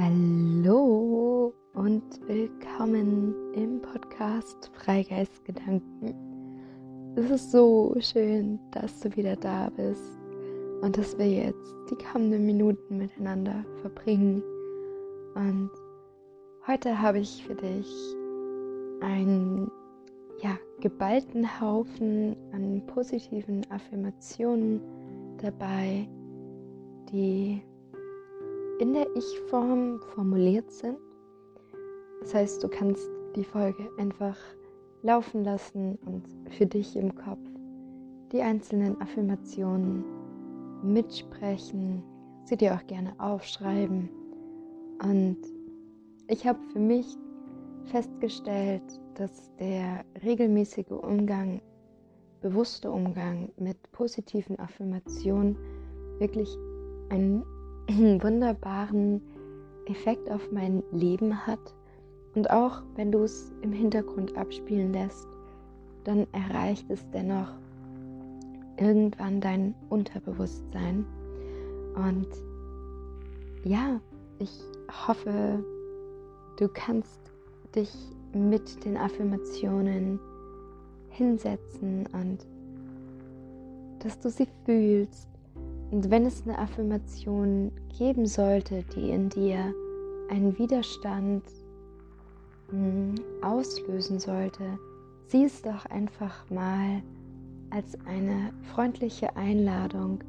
Hallo und willkommen im Podcast Freigeistgedanken. Es ist so schön, dass du wieder da bist und dass wir jetzt die kommenden Minuten miteinander verbringen. Und heute habe ich für dich einen ja, geballten Haufen an positiven Affirmationen dabei, die in der Ich-Form formuliert sind. Das heißt, du kannst die Folge einfach laufen lassen und für dich im Kopf die einzelnen Affirmationen mitsprechen, sie dir auch gerne aufschreiben. Und ich habe für mich festgestellt, dass der regelmäßige Umgang, bewusste Umgang mit positiven Affirmationen wirklich einen wunderbaren Effekt auf mein Leben hat. Und auch wenn du es im Hintergrund abspielen lässt, dann erreicht es dennoch irgendwann dein Unterbewusstsein. Und ja, ich hoffe, du kannst dich mit den Affirmationen hinsetzen und dass du sie fühlst. Und wenn es eine Affirmation geben sollte, die in dir einen Widerstand hm, auslösen sollte, sieh es doch einfach mal als eine freundliche Einladung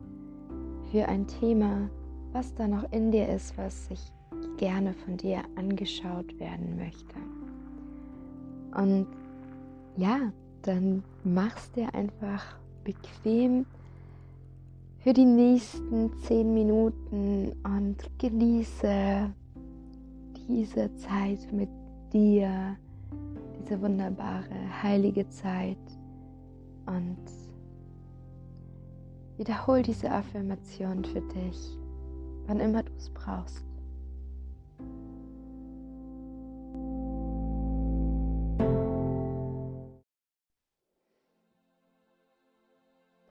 für ein Thema, was da noch in dir ist, was sich gerne von dir angeschaut werden möchte. Und ja, dann machst dir einfach bequem für die nächsten zehn Minuten und genieße diese Zeit mit dir, diese wunderbare, heilige Zeit und wiederhol diese Affirmation für dich, wann immer du es brauchst.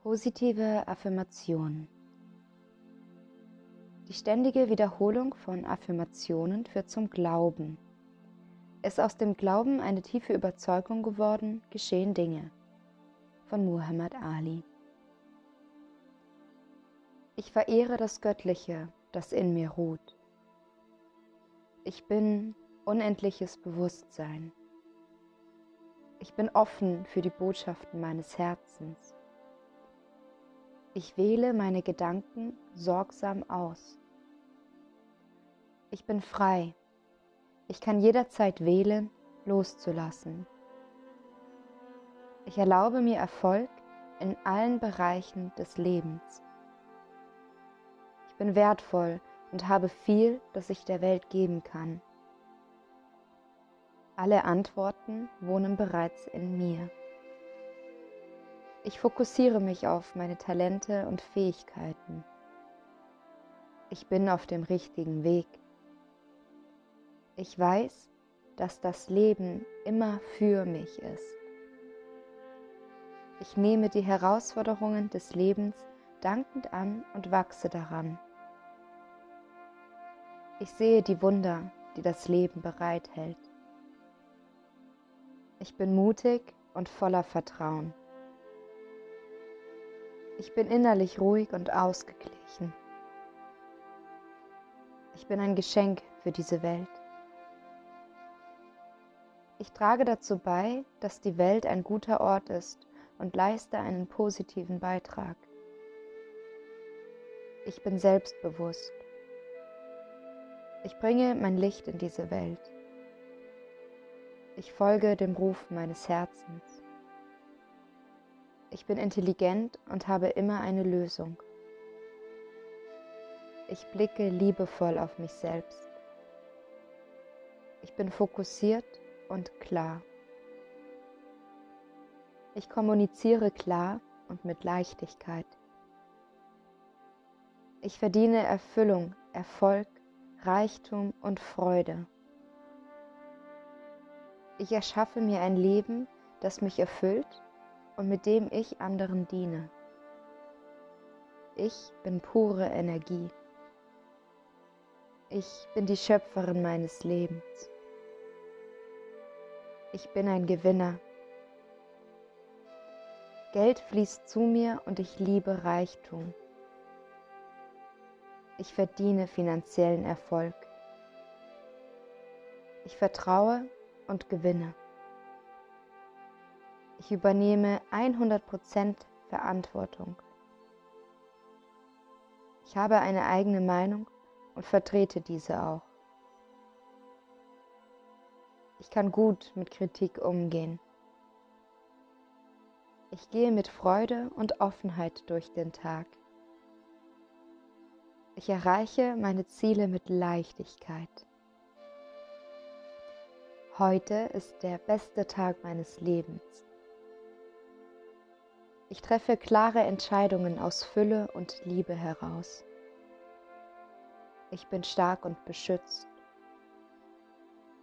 Positive Affirmation. Die ständige Wiederholung von Affirmationen führt zum Glauben. Es aus dem Glauben eine tiefe Überzeugung geworden, geschehen Dinge von Muhammad Ali. Ich verehre das Göttliche, das in mir ruht. Ich bin unendliches Bewusstsein. Ich bin offen für die Botschaften meines Herzens. Ich wähle meine Gedanken sorgsam aus. Ich bin frei. Ich kann jederzeit wählen, loszulassen. Ich erlaube mir Erfolg in allen Bereichen des Lebens. Ich bin wertvoll und habe viel, das ich der Welt geben kann. Alle Antworten wohnen bereits in mir. Ich fokussiere mich auf meine Talente und Fähigkeiten. Ich bin auf dem richtigen Weg. Ich weiß, dass das Leben immer für mich ist. Ich nehme die Herausforderungen des Lebens dankend an und wachse daran. Ich sehe die Wunder, die das Leben bereithält. Ich bin mutig und voller Vertrauen. Ich bin innerlich ruhig und ausgeglichen. Ich bin ein Geschenk für diese Welt. Ich trage dazu bei, dass die Welt ein guter Ort ist und leiste einen positiven Beitrag. Ich bin selbstbewusst. Ich bringe mein Licht in diese Welt. Ich folge dem Ruf meines Herzens. Ich bin intelligent und habe immer eine Lösung. Ich blicke liebevoll auf mich selbst. Ich bin fokussiert und klar. Ich kommuniziere klar und mit Leichtigkeit. Ich verdiene Erfüllung, Erfolg, Reichtum und Freude. Ich erschaffe mir ein Leben, das mich erfüllt und mit dem ich anderen diene. Ich bin pure Energie. Ich bin die Schöpferin meines Lebens. Ich bin ein Gewinner. Geld fließt zu mir und ich liebe Reichtum. Ich verdiene finanziellen Erfolg. Ich vertraue und gewinne. Ich übernehme 100% Verantwortung. Ich habe eine eigene Meinung und vertrete diese auch. Ich kann gut mit Kritik umgehen. Ich gehe mit Freude und Offenheit durch den Tag. Ich erreiche meine Ziele mit Leichtigkeit. Heute ist der beste Tag meines Lebens. Ich treffe klare Entscheidungen aus Fülle und Liebe heraus. Ich bin stark und beschützt.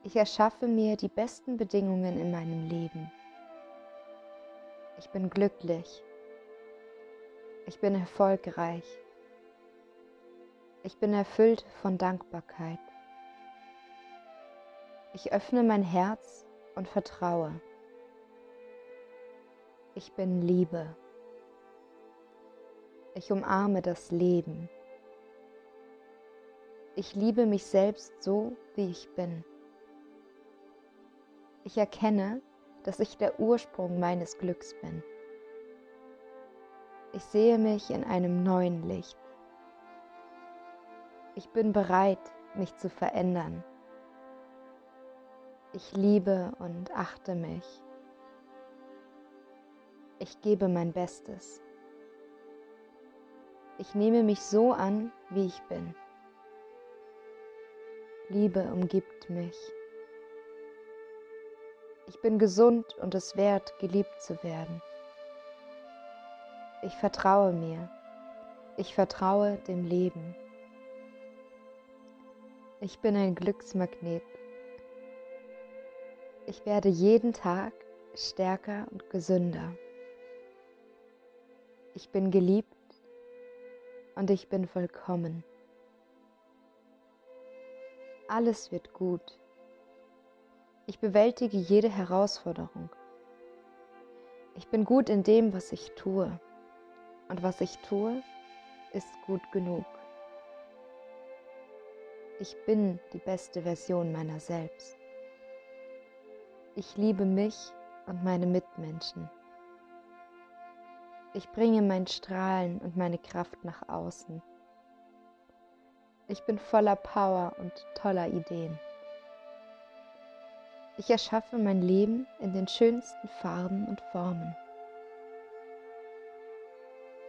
Ich erschaffe mir die besten Bedingungen in meinem Leben. Ich bin glücklich. Ich bin erfolgreich. Ich bin erfüllt von Dankbarkeit. Ich öffne mein Herz und vertraue. Ich bin Liebe. Ich umarme das Leben. Ich liebe mich selbst so, wie ich bin. Ich erkenne, dass ich der Ursprung meines Glücks bin. Ich sehe mich in einem neuen Licht. Ich bin bereit, mich zu verändern. Ich liebe und achte mich. Ich gebe mein Bestes. Ich nehme mich so an, wie ich bin. Liebe umgibt mich. Ich bin gesund und es wert, geliebt zu werden. Ich vertraue mir. Ich vertraue dem Leben. Ich bin ein Glücksmagnet. Ich werde jeden Tag stärker und gesünder. Ich bin geliebt und ich bin vollkommen. Alles wird gut. Ich bewältige jede Herausforderung. Ich bin gut in dem, was ich tue. Und was ich tue, ist gut genug. Ich bin die beste Version meiner selbst. Ich liebe mich und meine Mitmenschen. Ich bringe mein Strahlen und meine Kraft nach außen. Ich bin voller Power und toller Ideen. Ich erschaffe mein Leben in den schönsten Farben und Formen.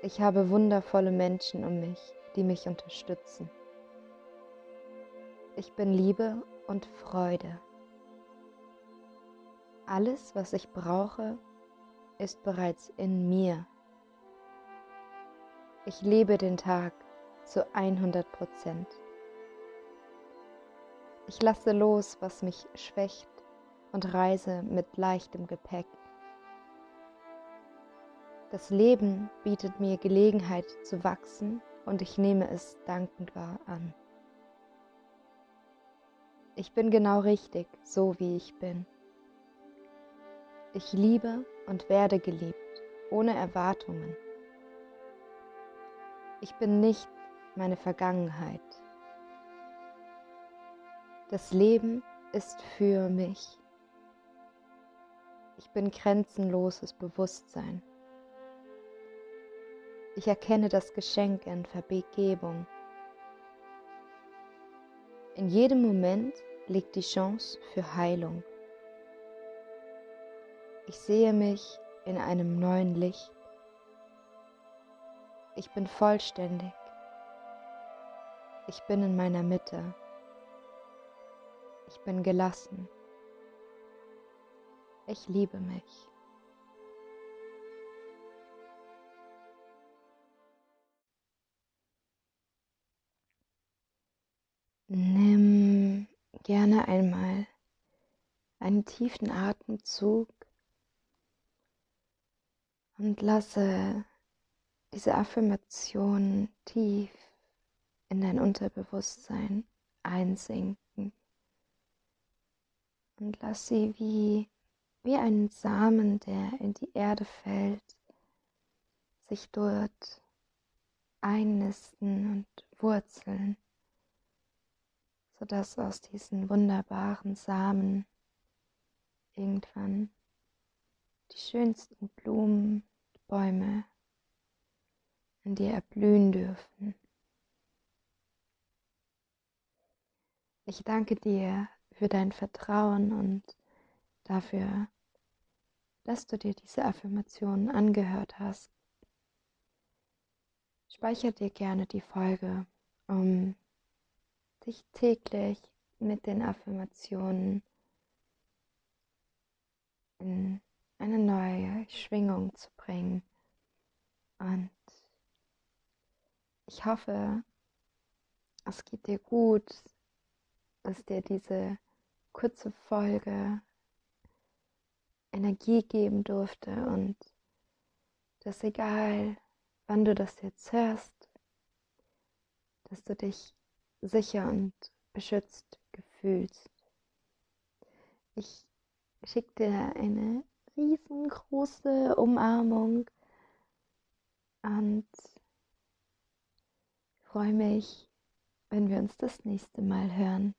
Ich habe wundervolle Menschen um mich, die mich unterstützen. Ich bin Liebe und Freude. Alles, was ich brauche, ist bereits in mir. Ich lebe den Tag zu 100 Prozent. Ich lasse los, was mich schwächt und reise mit leichtem Gepäck. Das Leben bietet mir Gelegenheit zu wachsen und ich nehme es dankbar an. Ich bin genau richtig, so wie ich bin. Ich liebe und werde geliebt, ohne Erwartungen. Ich bin nicht meine Vergangenheit. Das Leben ist für mich. Ich bin grenzenloses Bewusstsein. Ich erkenne das Geschenk in Vergebung. In jedem Moment liegt die Chance für Heilung. Ich sehe mich in einem neuen Licht. Ich bin vollständig. Ich bin in meiner Mitte. Ich bin gelassen. Ich liebe mich. Nimm gerne einmal einen tiefen Atemzug und lasse diese Affirmation tief in dein Unterbewusstsein einsinken. Und lass sie wie, wie einen Samen, der in die Erde fällt, sich dort einnisten und wurzeln, sodass aus diesen wunderbaren Samen irgendwann die schönsten Blumen, Bäume in dir erblühen dürfen. Ich danke dir für dein Vertrauen und dafür, dass du dir diese Affirmationen angehört hast. Speicher dir gerne die Folge, um dich täglich mit den Affirmationen in eine neue Schwingung zu bringen. Und ich hoffe, es geht dir gut, dass dir diese kurze Folge Energie geben durfte und dass egal, wann du das jetzt hörst, dass du dich sicher und beschützt gefühlst. Ich schicke dir eine riesengroße Umarmung und freue mich, wenn wir uns das nächste Mal hören.